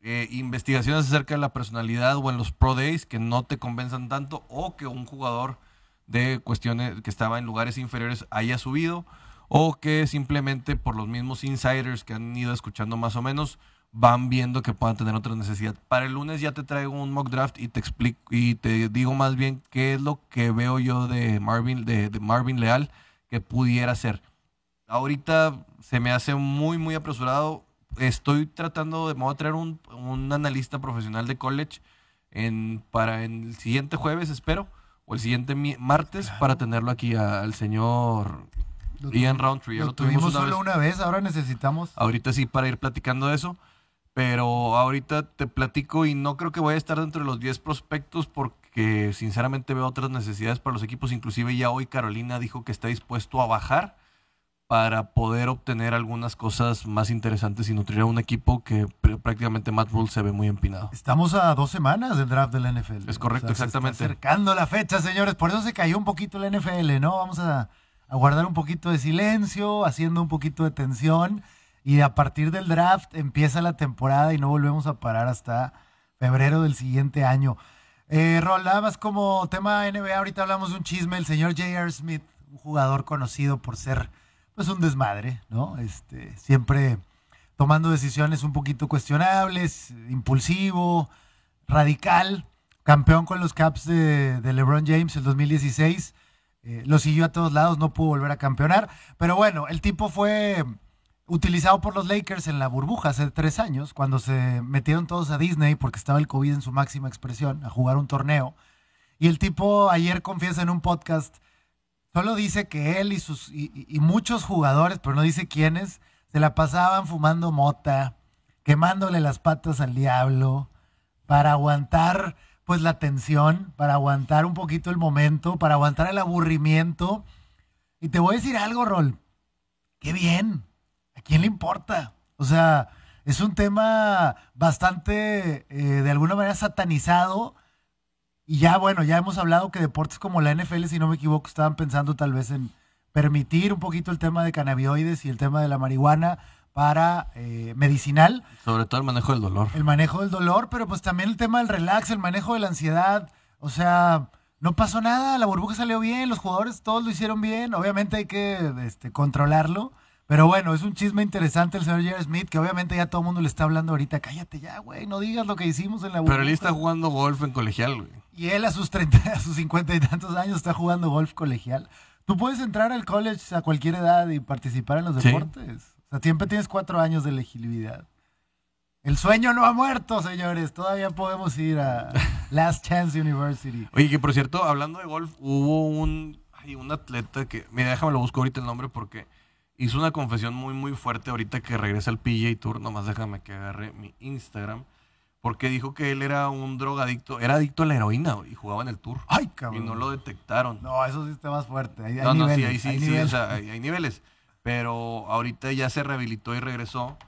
Eh, investigaciones acerca de la personalidad o en los Pro Days que no te convenzan tanto o que un jugador de cuestiones que estaba en lugares inferiores haya subido o que simplemente por los mismos insiders que han ido escuchando más o menos van viendo que puedan tener otra necesidad. Para el lunes ya te traigo un mock draft y te explico y te digo más bien qué es lo que veo yo de Marvin de, de Marvin Leal que pudiera ser. Ahorita se me hace muy muy apresurado. Estoy tratando de me voy a traer un, un analista profesional de college en para en el siguiente jueves espero o el siguiente mi- martes para tenerlo aquí a- al señor Ian Roundtree. Ya Lo lo tuvimos tuvimos una solo vez. una vez, ahora necesitamos. Ahorita sí para ir platicando de eso. Pero ahorita te platico y no creo que vaya a estar dentro de los 10 prospectos porque sinceramente veo otras necesidades para los equipos. Inclusive ya hoy Carolina dijo que está dispuesto a bajar para poder obtener algunas cosas más interesantes y nutrir a un equipo que pr- prácticamente Matt Rule se ve muy empinado. Estamos a dos semanas del draft de la NFL. Es correcto, se exactamente. está acercando la fecha, señores. Por eso se cayó un poquito la NFL, ¿no? Vamos a, a guardar un poquito de silencio, haciendo un poquito de tensión. Y a partir del draft empieza la temporada y no volvemos a parar hasta febrero del siguiente año. Eh, Rol, nada más como tema NBA, ahorita hablamos de un chisme. El señor J.R. Smith, un jugador conocido por ser pues un desmadre, ¿no? Este, siempre tomando decisiones un poquito cuestionables, impulsivo, radical, campeón con los Caps de, de LeBron James el 2016. Eh, lo siguió a todos lados, no pudo volver a campeonar. Pero bueno, el tipo fue utilizado por los Lakers en la burbuja hace tres años, cuando se metieron todos a Disney porque estaba el COVID en su máxima expresión, a jugar un torneo. Y el tipo ayer confiesa en un podcast, solo dice que él y, sus, y, muchos jugadores, pero no dice quiénes, se la pasaban fumando mota, quemándole las patas al diablo, para aguantar pues la tensión, para aguantar un poquito el momento, para aguantar el aburrimiento. Y te voy a decir algo, Rol. Qué bien. ¿A quién le importa? O sea, es un tema bastante, eh, de alguna manera, satanizado. Y ya, bueno, ya hemos hablado que deportes como la NFL, si no me equivoco, estaban pensando tal vez en permitir un poquito el tema de cannabinoides y el tema de la marihuana para eh, medicinal Sobre todo el manejo del dolor. el manejo del dolor, pero pues también el tema del relax, el manejo de la ansiedad. O sea, no pasó nada, la burbuja salió bien, los jugadores todos lo hicieron bien. Obviamente hay que este, controlarlo. Pero bueno, es un chisme interesante el señor Jerry Smith, que obviamente ya todo el mundo le está hablando ahorita. Cállate ya, güey, no digas lo que hicimos en la. Pero él está jugando golf en colegial, güey. Y él a sus 30, a sus 50 y tantos años está jugando golf colegial. Tú puedes entrar al college a cualquier edad y participar en los Sí. deportes. O sea, siempre tienes cuatro años de elegibilidad. El sueño no ha muerto, señores. Todavía podemos ir a Last Chance University. Oye, que por cierto, hablando de golf, hubo un, ay, un atleta que, mira, déjame lo busco ahorita el nombre porque hizo una confesión muy, muy fuerte ahorita que regresa al PGA Tour. Nomás déjame que agarre mi Instagram. Porque dijo que él era un drogadicto, era adicto a la heroína y jugaba en el Tour. Ay, Y cabrón. no lo detectaron. No, eso sí está más fuerte. Hay, hay No, no, sí, niveles, ahí sí, hay sí, niveles. o sea, hay, hay niveles. Pero ahorita ya se rehabilitó y regresó.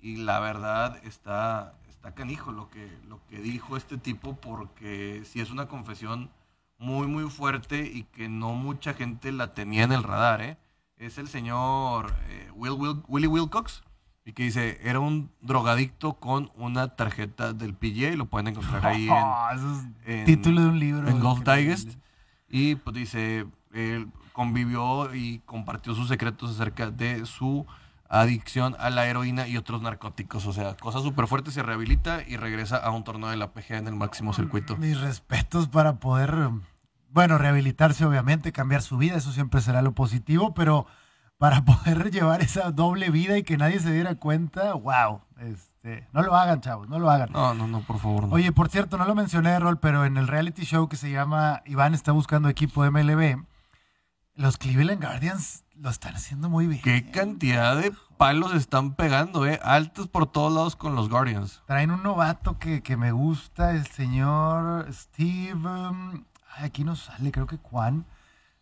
Y la verdad está, está canijo lo que, lo que dijo este tipo, porque sí es una confesión muy, muy fuerte y que no mucha gente la tenía en el radar, ¿eh? Es el señor eh, Will, Will- Willie Wilcox. Y que dice, era un drogadicto con una tarjeta del PGA y lo pueden encontrar ahí en, Oh, eso es en- título de un libro. en Golf. Digest. Y pues dice, él convivió y compartió sus secretos acerca de su adicción a la heroína y otros narcóticos. O sea, cosas súper fuertes, se rehabilita y regresa a un torneo de la PGA en el máximo circuito. Mis respetos para poder, bueno, rehabilitarse obviamente, cambiar su vida, eso siempre será lo positivo, pero para poder llevar esa doble vida y que nadie se diera cuenta, wow, este, no lo hagan, chavos, no lo hagan. No, no, no, por favor. No. Oye, por cierto, no lo mencioné, Rol, pero en el reality show que se llama Iván está buscando equipo de MLB, los Cleveland Guardians lo están haciendo muy bien. Qué cantidad de palos están pegando, ¿eh? Altos por todos lados con los Guardians. Traen un novato que, que me gusta, el señor Steve. um, Ay, aquí no sale, creo que Juan,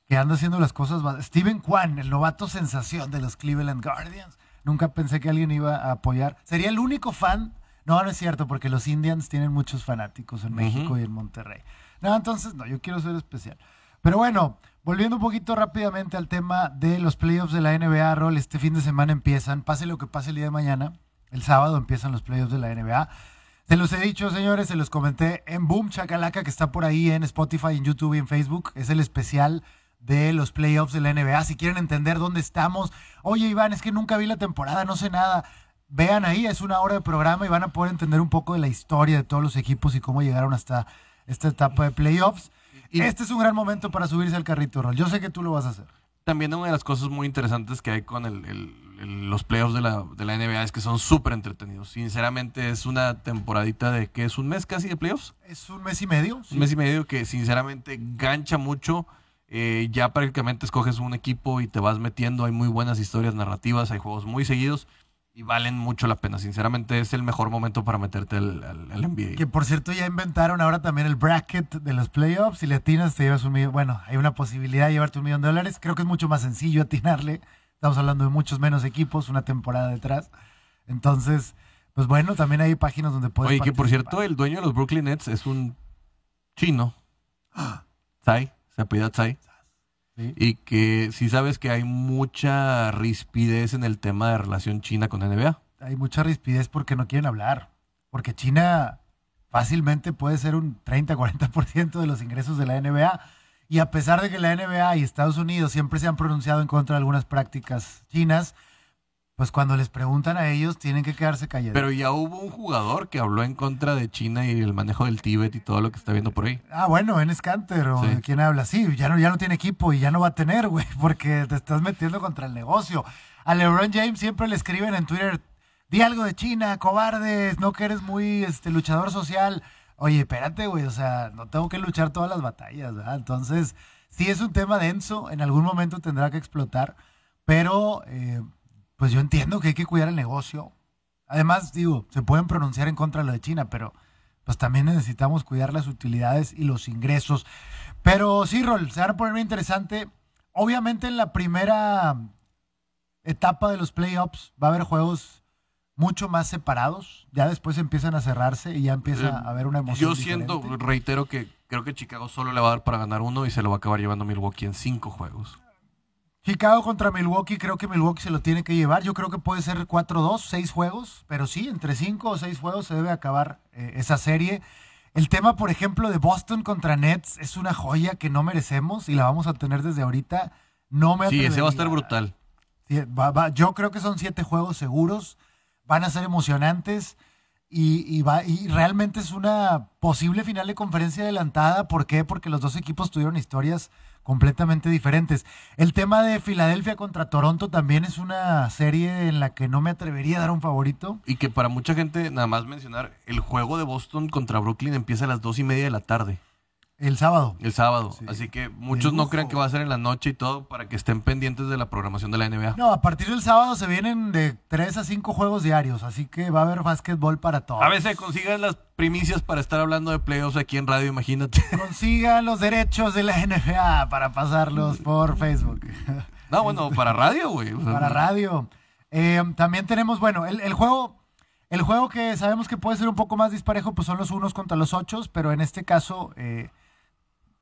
que anda haciendo las cosas. Steven Kwan, el novato sensación de los Cleveland Guardians. Nunca pensé que alguien iba a apoyar. Sería el único fan. No, no es cierto, porque los Indians tienen muchos fanáticos en México y en Monterrey. No, entonces, no, yo quiero ser especial. Pero bueno, volviendo un poquito rápidamente al tema de los playoffs de la NBA, Rol, este fin de semana empiezan, pase lo que pase el día de mañana, el sábado empiezan los playoffs de la NBA. Se los he dicho, señores, se los comenté en Boom Chacalaca, que está por ahí en Spotify, en YouTube y en Facebook. Es el especial de los playoffs de la NBA. Si quieren entender dónde estamos, oye, Iván, es que nunca vi la temporada, no sé nada. Vean ahí, es una hora de programa y van a poder entender un poco de la historia de todos los equipos y cómo llegaron hasta esta etapa de playoffs. Y- este es un gran momento para subirse al carrito, Rol. Yo sé que tú lo vas a hacer. También una de las cosas muy interesantes que hay con el- el- el- los playoffs de la, de la NBA es que son súper entretenidos. Sinceramente es una temporadita de que es un mes casi de playoffs. Es un mes y medio. sí. Un mes y medio que sinceramente gancha mucho. Eh, ya prácticamente escoges un equipo y te vas metiendo. Hay muy buenas historias narrativas, hay juegos muy seguidos y valen mucho la pena. Sinceramente es el mejor momento para meterte al, al- al NBA. Que por cierto ya inventaron ahora también el bracket de los playoffs. Si le atinas te llevas un millón. Bueno, hay una posibilidad de llevarte un millón de dólares. Creo que es mucho más sencillo atinarle. Estamos hablando de muchos menos equipos, una temporada detrás. Entonces, pues bueno, también hay páginas donde puedes Oye, que por cierto, el dueño de los Brooklyn Nets es un chino. Tsai, se apellida Tsai. Sí. Y que si sabes que hay mucha rispidez en el tema de relación China con NBA. Hay mucha rispidez porque no quieren hablar. Porque China fácilmente puede ser un 30-40% de los ingresos de la NBA. Y a pesar de que la NBA y Estados Unidos siempre se han pronunciado en contra de algunas prácticas chinas, pues cuando les preguntan a ellos tienen que quedarse callados. Pero ya hubo un jugador que habló en contra de China y el manejo del Tíbet y todo lo que está viendo por ahí. Ah, bueno, en Scanter o Sí. de quién habla. Sí, ya no, ya no tiene equipo y ya no va a tener, güey, porque te estás metiendo contra el negocio. A LeBron James siempre le escriben en Twitter, di algo de China, cobardes, no que eres muy este, luchador social. Oye, espérate, güey, o sea, no tengo que luchar todas las batallas, ¿verdad? Entonces, sí es un tema denso, en algún momento tendrá que explotar, pero eh, pues yo entiendo que hay que cuidar el negocio. Además, digo, se pueden pronunciar en contra de lo de China, pero pues también necesitamos cuidar las utilidades y los ingresos. Pero sí, Rol, se van a poner muy interesante. Obviamente en la primera etapa de los playoffs va a haber juegos mucho más separados. Ya después empiezan a cerrarse y ya empieza Eh, a haber una emoción. Yo siento, diferente. reitero que creo que Chicago solo le va a dar para ganar uno y se lo va a acabar llevando Milwaukee en cinco juegos. Chicago contra Milwaukee, creo que Milwaukee se lo tiene que llevar. Yo creo que puede ser 4-2, 6 juegos, pero sí, entre 5 o 6 juegos se debe acabar eh, esa serie. El tema, por ejemplo, de Boston contra Nets es una joya que no merecemos y la vamos a tener desde ahorita. No me Sí, ese va a estar atrevería. brutal. Sí, va- va- yo creo que son siete juegos seguros, van a ser emocionantes y, y va, y realmente es una posible final de conferencia adelantada. ¿Por qué? Porque los dos equipos tuvieron historias completamente diferentes. El tema de Filadelfia contra Toronto también es una serie en la que no me atrevería a dar un favorito. Y que para mucha gente, nada más mencionar, el juego de Boston contra Brooklyn empieza a las dos y media de la tarde, El sábado. el sábado. Sí. Así que muchos no crean que va a ser en la noche y todo para que estén pendientes de la programación de la NBA. No, a partir del sábado se vienen de tres a cinco juegos diarios, así que va a haber básquetbol para todos. A veces consigan las primicias para estar hablando de playoffs aquí en radio, imagínate. Consigan los derechos de la NBA para pasarlos por Facebook. No, bueno, para radio, güey. Para radio. Eh, también tenemos, bueno, el, el juego, el juego que sabemos que puede ser un poco más disparejo, pues son los unos contra los ochos, pero en este caso, eh,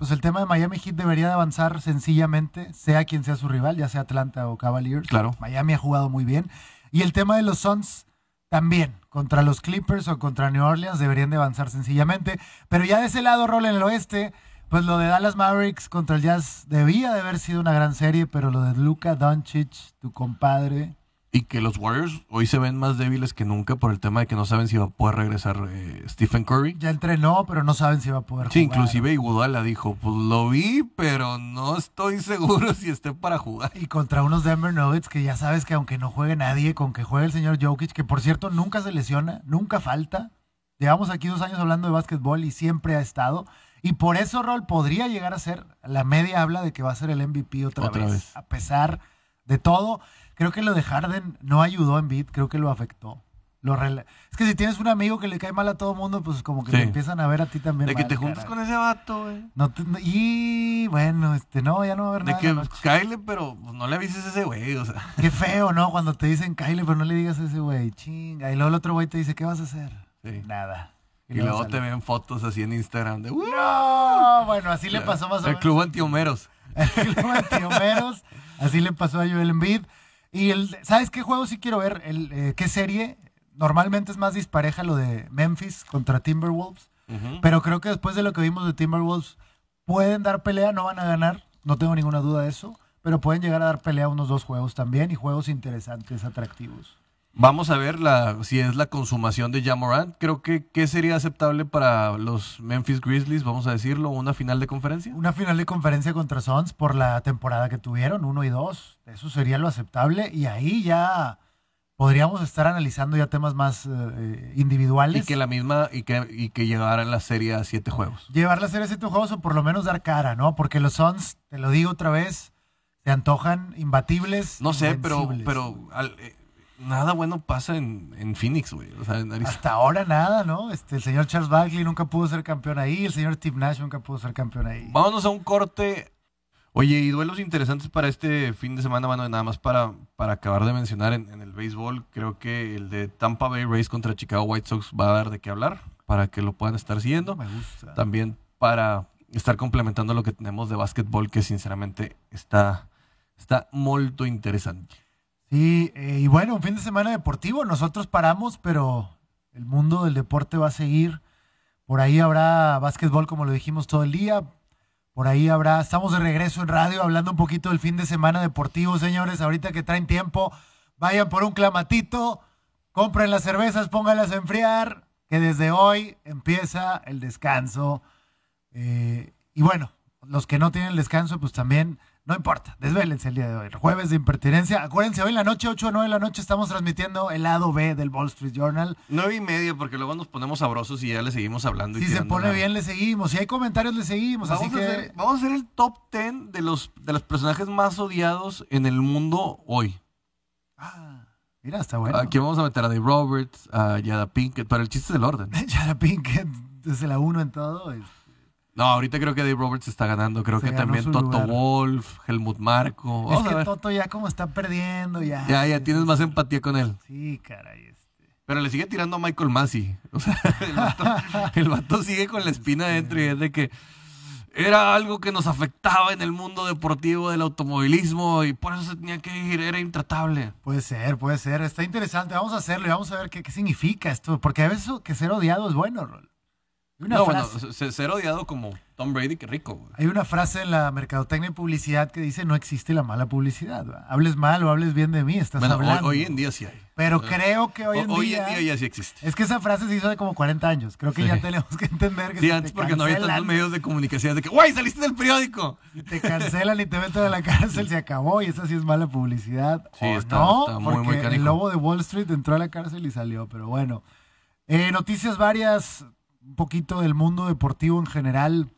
pues el tema de Miami Heat debería de avanzar sencillamente, sea quien sea su rival, ya sea Atlanta o Cavaliers. Claro. Miami ha jugado muy bien. Y el tema de los Suns también, contra los Clippers o contra New Orleans, deberían de avanzar sencillamente. Pero ya de ese lado, rol en el oeste, pues lo de Dallas Mavericks contra el Jazz debía de haber sido una gran serie, pero lo de Luka Doncic, tu compadre, Y que los Warriors hoy se ven más débiles que nunca por el tema de que no saben si va a poder regresar eh, Stephen Curry. ya entrenó, pero no saben si va a poder Sí, jugar. inclusive Iguodala dijo, pues lo vi, pero no estoy seguro si esté para jugar. Y contra unos Denver Nuggets que ya sabes que aunque no juegue nadie, con que juegue el señor Jokic, que por cierto nunca se lesiona, nunca falta. Llevamos aquí dos años hablando de básquetbol y siempre ha estado. Y por eso, Rol, podría llegar a ser, la media habla de que va a ser el MVP otra, Otra vez, vez. A pesar de todo, creo que lo de Harden no ayudó en beat, creo que lo afectó. Lo rela- es que si tienes un amigo que le cae mal a todo mundo, pues como que Sí. te empiezan a ver a ti también. De que te juntas con ese vato, güey. No te- no- y bueno, este, no, ya no va a haber De nada. que la noche. cáele, pero pues, no le avises a ese güey, o sea. Qué feo, ¿no? Cuando te dicen Kyle, pero no le digas a ese güey, chinga. Y luego el otro güey te dice, ¿qué vas a hacer? Sí. Nada. Y luego te ven fotos así en Instagram de "Uh, No, bueno, así le pasó más o el menos. club antiomeros. El club antiomeros. Así le pasó a Joel Embiid. Y el, ¿sabes qué juego sí quiero ver? El, eh, ¿Qué serie? Normalmente es más dispareja lo de Memphis contra Timberwolves. Pero creo que después de lo que vimos de Timberwolves, pueden dar pelea, no van a ganar, no tengo ninguna duda de eso, pero pueden llegar a dar pelea unos dos juegos también y juegos interesantes, atractivos. Vamos a ver la, si es la consumación de Jamorant. Creo que ¿qué sería aceptable para los Memphis Grizzlies, vamos a decirlo, una final de conferencia. Una final de conferencia contra Suns por la temporada que tuvieron, uno y dos, eso sería lo aceptable y ahí ya podríamos estar analizando ya temas más eh, individuales. Y que la misma, y que, y que llegara la serie a siete juegos. Llevar la serie a siete juegos o por lo menos dar cara, ¿no? Porque los Suns, te lo digo otra vez, se antojan imbatibles. No sé, pero, pero al- eh, nada bueno pasa en, en Phoenix, güey. O sea, en. Hasta ahora nada, ¿no? Este, el señor Charles Barkley nunca pudo ser campeón ahí, el señor Steve Nash nunca pudo ser campeón ahí. Vámonos a un corte. Oye, y duelos interesantes para este fin de semana, bueno, nada más para, para acabar de mencionar en, en el béisbol, creo que el de Tampa Bay Rays contra Chicago White Sox va a dar de qué hablar, para que lo puedan estar siguiendo. Me gusta. También para estar complementando lo que tenemos de básquetbol, que sinceramente está, está muy interesante. Eh, y bueno, un fin de semana deportivo. Nosotros paramos, pero el mundo del deporte va a seguir. Por ahí habrá básquetbol, como lo dijimos todo el día. Por ahí habrá, estamos de regreso en radio hablando un poquito del fin de semana deportivo, señores. Ahorita que traen tiempo, vayan por un clamatito, compren las cervezas, pónganlas a enfriar, que desde hoy empieza el descanso. Eh, y bueno, los que no tienen descanso, pues también, no importa, desvélense el día de hoy. El jueves de impertinencia. Acuérdense, hoy en la noche, 8 o 9 de la noche, estamos transmitiendo el lado B del Wall Street Journal. Nueve y media, porque luego nos ponemos sabrosos y ya le seguimos hablando. y Si se pone bien, le seguimos. Si hay comentarios, le seguimos. Vamos, así a que. hacer, vamos a hacer el top 10 de los, de los personajes más odiados en el mundo hoy. Ah, mira, está bueno. Aquí vamos a meter a Dave Roberts, a Yada Pinkett, para el chiste del orden. Jada Pinkett, desde la 1 en todo. es- No, ahorita creo que Dave Roberts está ganando. Creo Se que también Toto lugar. Wolf, Helmut Marco. Es Vamos que. Toto ya como está perdiendo, ya. Ya, ya tienes más empatía con él. Sí, caray. este. Pero le sigue tirando a Michael Massey. O sea, el vato, el vato sigue con la espina adentro y es de que era algo que nos afectaba en el mundo deportivo del automovilismo y por eso se tenía que ir, era intratable. Puede ser, puede ser. Está interesante. Vamos a hacerlo y vamos a ver qué, qué significa esto. Porque a veces que ser odiado es bueno, Rol. No, frase, se- ser odiado como Tom Brady, que rico. güey. hay una frase en la mercadotecnia y publicidad que dice no existe la mala publicidad. ¿va? Hables mal o hables bien de mí, estás Bueno, hoy, hablando. hoy en día sí hay. Pero creo que hoy en, hoy día, en día ya sí existe. Es que esa frase se hizo hace como 40 años. Creo que Sí. ya tenemos que entender que Sí, si antes te porque no había tantos medios de comunicación de que, ¡guay, saliste del periódico! te cancelan y te meten a la cárcel, se acabó. Y esa sí es mala publicidad. Sí, ¿O está- no, está muy, porque el lobo de Wall Street entró a la cárcel y salió. Pero bueno. Eh, noticias varias, un poquito del mundo deportivo en general.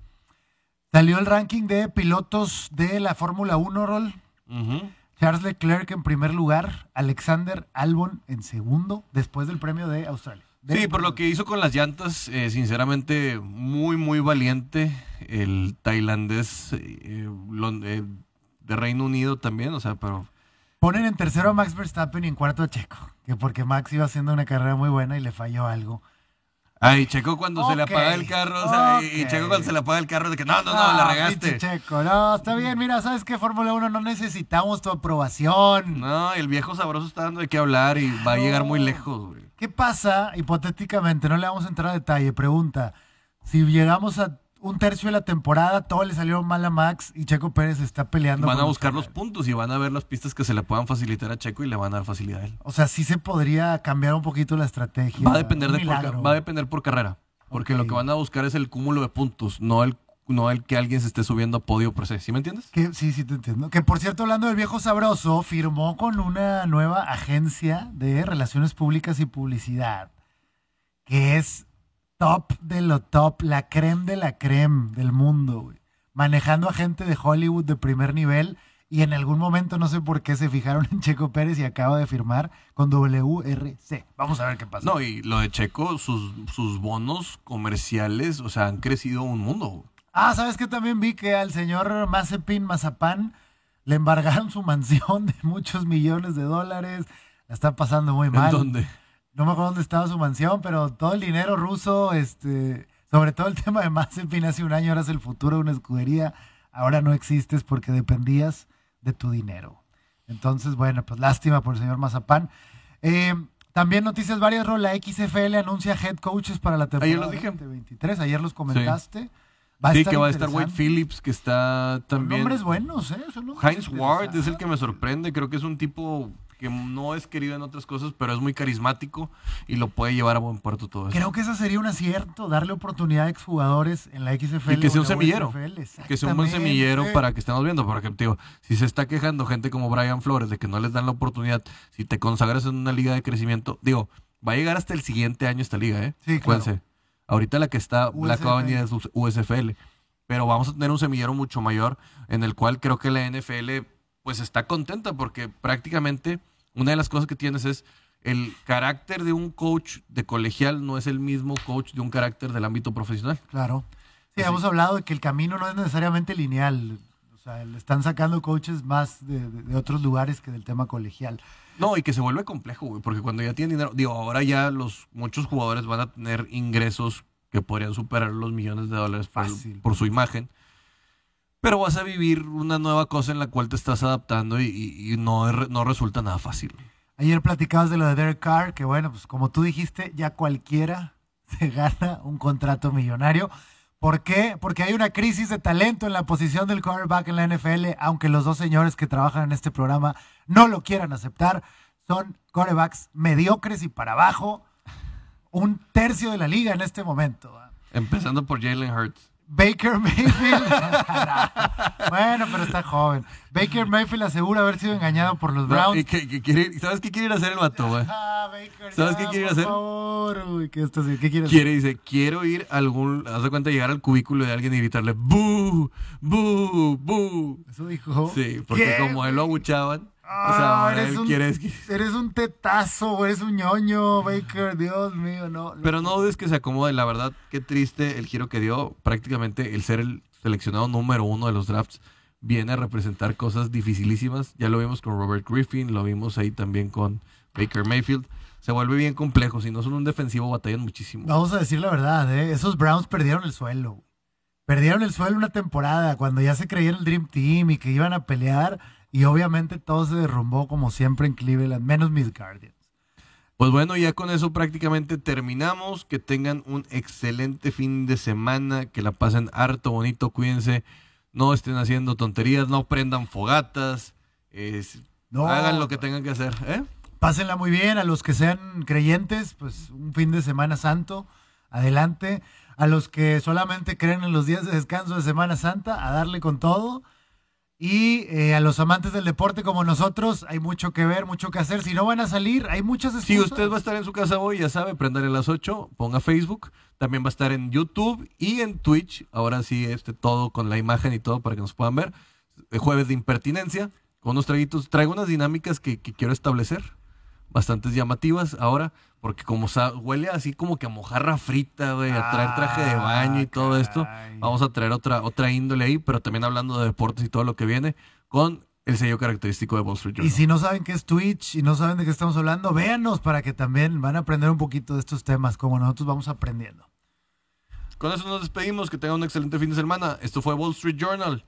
Salió el ranking de pilotos de la Fórmula 1, Rol. Charles Leclerc en primer lugar, Alexander Albon en segundo, después del premio de Australia. De- Sí, por lo que hizo con las llantas, eh, sinceramente, muy, muy valiente. El tailandés eh, eh, de Reino Unido también, o sea, pero... Ponen en tercero a Max Verstappen y en cuarto a Checo, que porque Max iba haciendo una carrera muy buena y le falló algo. Ay, Checo cuando se le apaga el carro, o sea, y-. Checo cuando se le apaga el carro de que no, no, no, Ah, la regaste. pinche Checo, no, está bien, mira, ¿sabes qué? Fórmula 1 no necesitamos tu aprobación. No, el viejo sabroso está dando de qué hablar y va a llegar muy lejos, güey. ¿Qué pasa, hipotéticamente, no le vamos a entrar a detalle, pregunta, si llegamos a un tercio de la temporada, todo le salió mal a Max y Checo Pérez está peleando. Van a buscar los puntos y van a ver las pistas que se le puedan facilitar a Checo y le van a dar facilidad a él. O sea, sí se podría cambiar un poquito la estrategia. Va a depender de por, va a depender por carrera, porque lo que van a buscar es el cúmulo de puntos, no el no el que alguien se esté subiendo a podio por se, ¿sí me entiendes? Que, sí, sí, te entiendo. Que por cierto, hablando del viejo sabroso, firmó con una nueva agencia de relaciones públicas y publicidad, que es top de lo top, la creme de la creme del mundo, güey. Manejando a gente de Hollywood de primer nivel Y en algún momento no sé por qué se fijaron en Checo Pérez y acaba de firmar con WRC. Vamos a ver qué pasa. No, y lo de Checo, sus, sus bonos comerciales, o sea, han crecido un mundo. Ah, ¿sabes qué? También vi que al señor Mazepin Mazapán le embargaron su mansión de muchos millones de dólares. La está pasando muy mal. ¿En dónde? No me acuerdo dónde estaba su mansión, pero todo el dinero ruso, este, sobre todo el tema de Mazepin hace un año eras el futuro de una escudería. Ahora no existes porque dependías de tu dinero. Entonces, bueno, pues lástima por el señor Mazapán. Eh, también noticias varias, Ro, la XFL anuncia head coaches para la temporada Ayer los dije. 2023. Ayer los comentaste. sí, que va a estar Wade. Phillips, que está Son también... nombres buenos, ¿eh? Son nombres Heinz Ward es el que me sorprende. Creo que es un tipo que no es querido en otras cosas, pero es muy carismático y lo puede llevar a buen puerto todo eso. Creo que eso sería un acierto, darle oportunidad a exjugadores en la XFL. Y que sea un semillero. USFL. Que sea un buen semillero para que estemos viendo. Porque, digo, si se está quejando gente como Brian Flores de que no les dan la oportunidad, si te consagras en una liga de crecimiento, digo, va a llegar hasta el siguiente año esta liga, ¿eh? Sí, claro. Acuérdense. Ahorita la que está, la que va a venir es USFL. Pero vamos a tener un semillero mucho mayor en el cual creo que la NFL pues está contenta porque prácticamente una de las cosas que tienes es el carácter de un coach de colegial no es el mismo coach de un carácter del ámbito profesional. Claro. Sí, Así. hemos hablado de que el camino no es necesariamente lineal. O sea, le están sacando coaches más de, de- de otros lugares que del tema colegial. No, y que se vuelve complejo, güey, porque cuando ya tienen dinero, digo, ahora ya los muchos jugadores van a tener ingresos que podrían superar los millones de dólares por, Fácil. por su imagen. Pero vas a vivir una nueva cosa en la cual te estás adaptando y, y- y no, no resulta nada fácil. Ayer platicabas de lo de Derek Carr, que bueno, pues como tú dijiste, ya cualquiera se gana un contrato millonario. ¿Por qué? Porque hay una crisis de talento en la posición del quarterback en la NFL, aunque los dos señores que trabajan en este programa no lo quieran aceptar. Son quarterbacks mediocres y para abajo, un tercio de la liga en este momento. Empezando por Jalen Hurts. Baker Mayfield. bueno, pero está joven. Baker Mayfield asegura haber sido engañado por los Browns. y que quiere ir- ¿Sabes qué quiere ir a hacer el vato, güey? Ah, Baker, ¿Sabes ya, qué quiere por hacer? favor, uy, ¿qué, estás- qué quiere hacer? Quiere, dice, quiero ir a algún, haz de cuenta, llegar al cubículo de alguien y gritarle, ¡bú! ¡bú! ¡bú! Eso dijo. Sí, porque ¿Qué, como él lo güey? O Ah, sea, ahora eres él un- quiere... Eres un tetazo, eres un ñoño, Baker, Dios mío, no. Pero no dudes que se acomode, la verdad, qué triste el giro que dio. Prácticamente el ser el seleccionado número uno de los drafts viene a representar cosas dificilísimas. Ya lo vimos con Robert Griffin, lo vimos ahí también con Baker Mayfield. Se vuelve bien complejo, si no son un defensivo batallan muchísimo. Vamos a decir la verdad, ¿eh? esos Browns perdieron el suelo. Perdieron el suelo una temporada cuando ya se creían el Dream Team y que iban a pelear y obviamente todo se derrumbó como siempre en Cleveland, menos mis Guardians. Pues bueno, ya con eso prácticamente terminamos. Que tengan un excelente fin de semana, que la pasen harto bonito, cuídense, no estén haciendo tonterías, no prendan fogatas, es- No. hagan lo que tengan que hacer. ¿eh? Pásenla muy bien, a los que sean creyentes, pues un fin de Semana Santo, adelante. A los que solamente creen en los días de descanso de Semana Santa, a darle con todo. Y eh, a los amantes del deporte como nosotros, hay mucho que ver, mucho que hacer. Si no van a salir, hay muchas excusas. Si usted va a estar en su casa hoy, ya sabe, prendale a las 8, ponga Facebook. También va a estar en YouTube y en Twitch. Ahora sí, este todo con la imagen y todo para que nos puedan ver. El jueves de impertinencia, con unos traguitos. Traigo unas dinámicas que, que quiero establecer, bastantes llamativas ahora, porque como huele así como que a mojarra frita, güey, a traer traje de baño y todo esto. Vamos a traer otra, otra índole ahí, pero también hablando de deportes y todo lo que viene, con el sello característico de Wall Street Journal. Y si no saben qué es Twitch y no saben de qué estamos hablando, véanos para que también van a aprender un poquito de estos temas, como nosotros vamos aprendiendo. Con eso nos despedimos. Que tengan un excelente fin de semana. Esto fue Wall Street Journal.